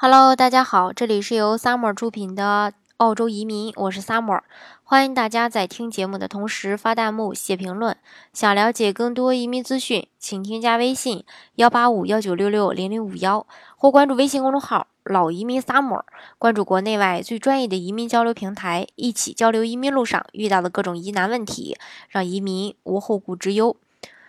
Hello，大家好，这里是由 Summer 出品的澳洲移民，我是 Summer，欢迎大家在听节目的同时发弹幕、写评论。想了解更多移民资讯，请添加微信幺八五幺九六六零零五幺，或关注微信公众号“老移民 Summer”，关注国内外最专业的移民交流平台，一起交流移民路上遇到的各种疑难问题，让移民无后顾之忧。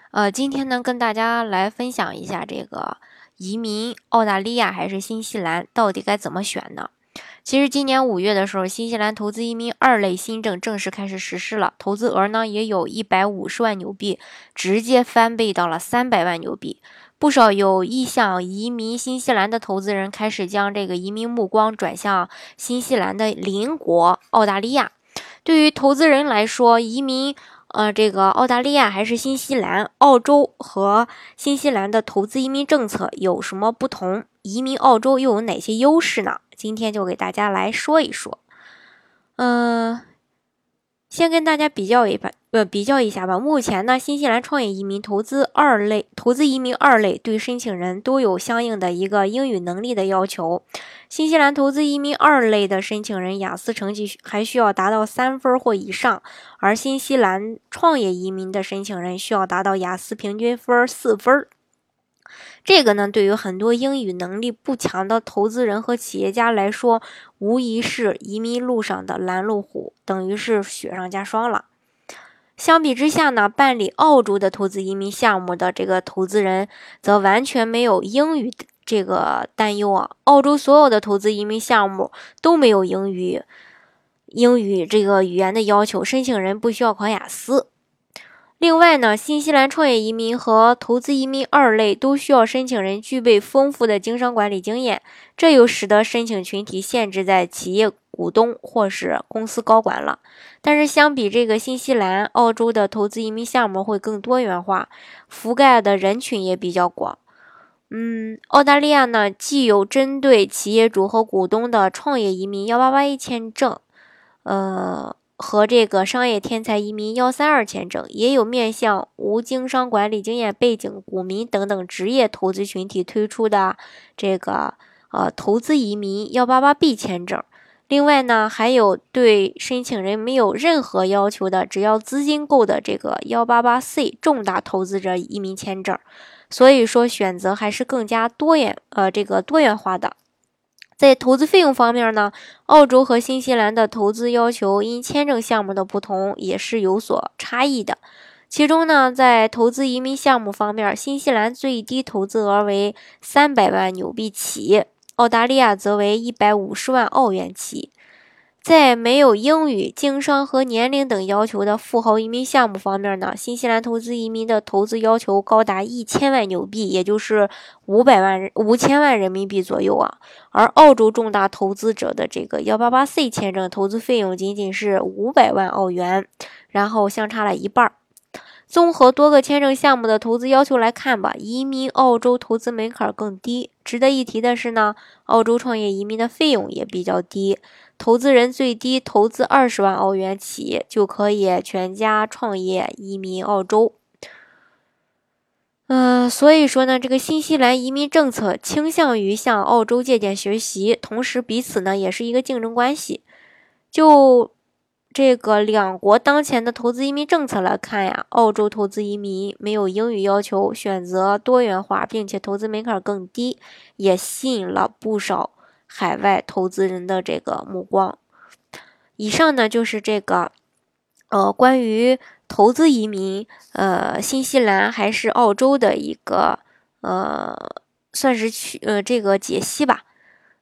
呃，今天呢，跟大家来分享一下这个。移民澳大利亚还是新西兰，到底该怎么选呢？其实今年五月的时候，新西兰投资移民二类新政正式开始实施了，投资额呢也有一百五十万纽币，直接翻倍到了三百万纽币。不少有意向移民新西兰的投资人开始将这个移民目光转向新西兰的邻国澳大利亚。对于投资人来说，移民。呃，这个澳大利亚还是新西兰？澳洲和新西兰的投资移民政策有什么不同？移民澳洲又有哪些优势呢？今天就给大家来说一说。嗯。先跟大家比较一把，呃，比较一下吧。目前呢，新西兰创业移民投资二类、投资移民二类对申请人都有相应的一个英语能力的要求。新西兰投资移民二类的申请人雅思成绩还需要达到三分或以上，而新西兰创业移民的申请人需要达到雅思平均分四分。这个呢，对于很多英语能力不强的投资人和企业家来说，无疑是移民路上的拦路虎，等于是雪上加霜了。相比之下呢，办理澳洲的投资移民项目的这个投资人则完全没有英语这个担忧啊。澳洲所有的投资移民项目都没有英语英语这个语言的要求，申请人不需要考雅思。另外呢，新西兰创业移民和投资移民二类都需要申请人具备丰富的经商管理经验，这又使得申请群体限制在企业股东或是公司高管了。但是相比这个新西兰、澳洲的投资移民项目会更多元化，覆盖的人群也比较广。嗯，澳大利亚呢，既有针对企业主和股东的创业移民幺八八一签证，呃。和这个商业天才移民幺三二签证，也有面向无经商管理经验背景股民等等职业投资群体推出的这个呃投资移民幺八八 B 签证。另外呢，还有对申请人没有任何要求的，只要资金够的这个幺八八 C 重大投资者移民签证。所以说选择还是更加多元呃这个多元化的。在投资费用方面呢，澳洲和新西兰的投资要求因签证项目的不同也是有所差异的。其中呢，在投资移民项目方面，新西兰最低投资额为三百万纽币起，澳大利亚则为一百五十万澳元起。在没有英语、经商和年龄等要求的富豪移民项目方面呢，新西兰投资移民的投资要求高达一千万纽币，也就是五百万五千万人民币左右啊。而澳洲重大投资者的这个幺八八 C 签证投资费用仅仅是五百万澳元，然后相差了一半儿。综合多个签证项目的投资要求来看吧，移民澳洲投资门槛更低。值得一提的是呢，澳洲创业移民的费用也比较低，投资人最低投资二十万澳元起就可以全家创业移民澳洲。嗯，所以说呢，这个新西兰移民政策倾向于向澳洲借鉴学习，同时彼此呢也是一个竞争关系。就这个两国当前的投资移民政策来看呀，澳洲投资移民没有英语要求，选择多元化，并且投资门槛更低，也吸引了不少海外投资人的这个目光。以上呢就是这个呃关于投资移民呃新西兰还是澳洲的一个呃算是去呃这个解析吧。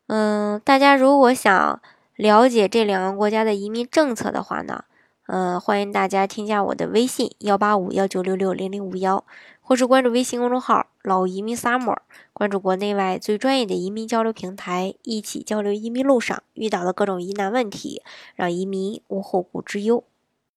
嗯，大家如果想。了解这两个国家的移民政策的话呢，呃，欢迎大家添加我的微信幺八五幺九六六零零五幺，或是关注微信公众号“老移民 summer”，关注国内外最专业的移民交流平台，一起交流移民路上遇到的各种疑难问题，让移民无后顾之忧。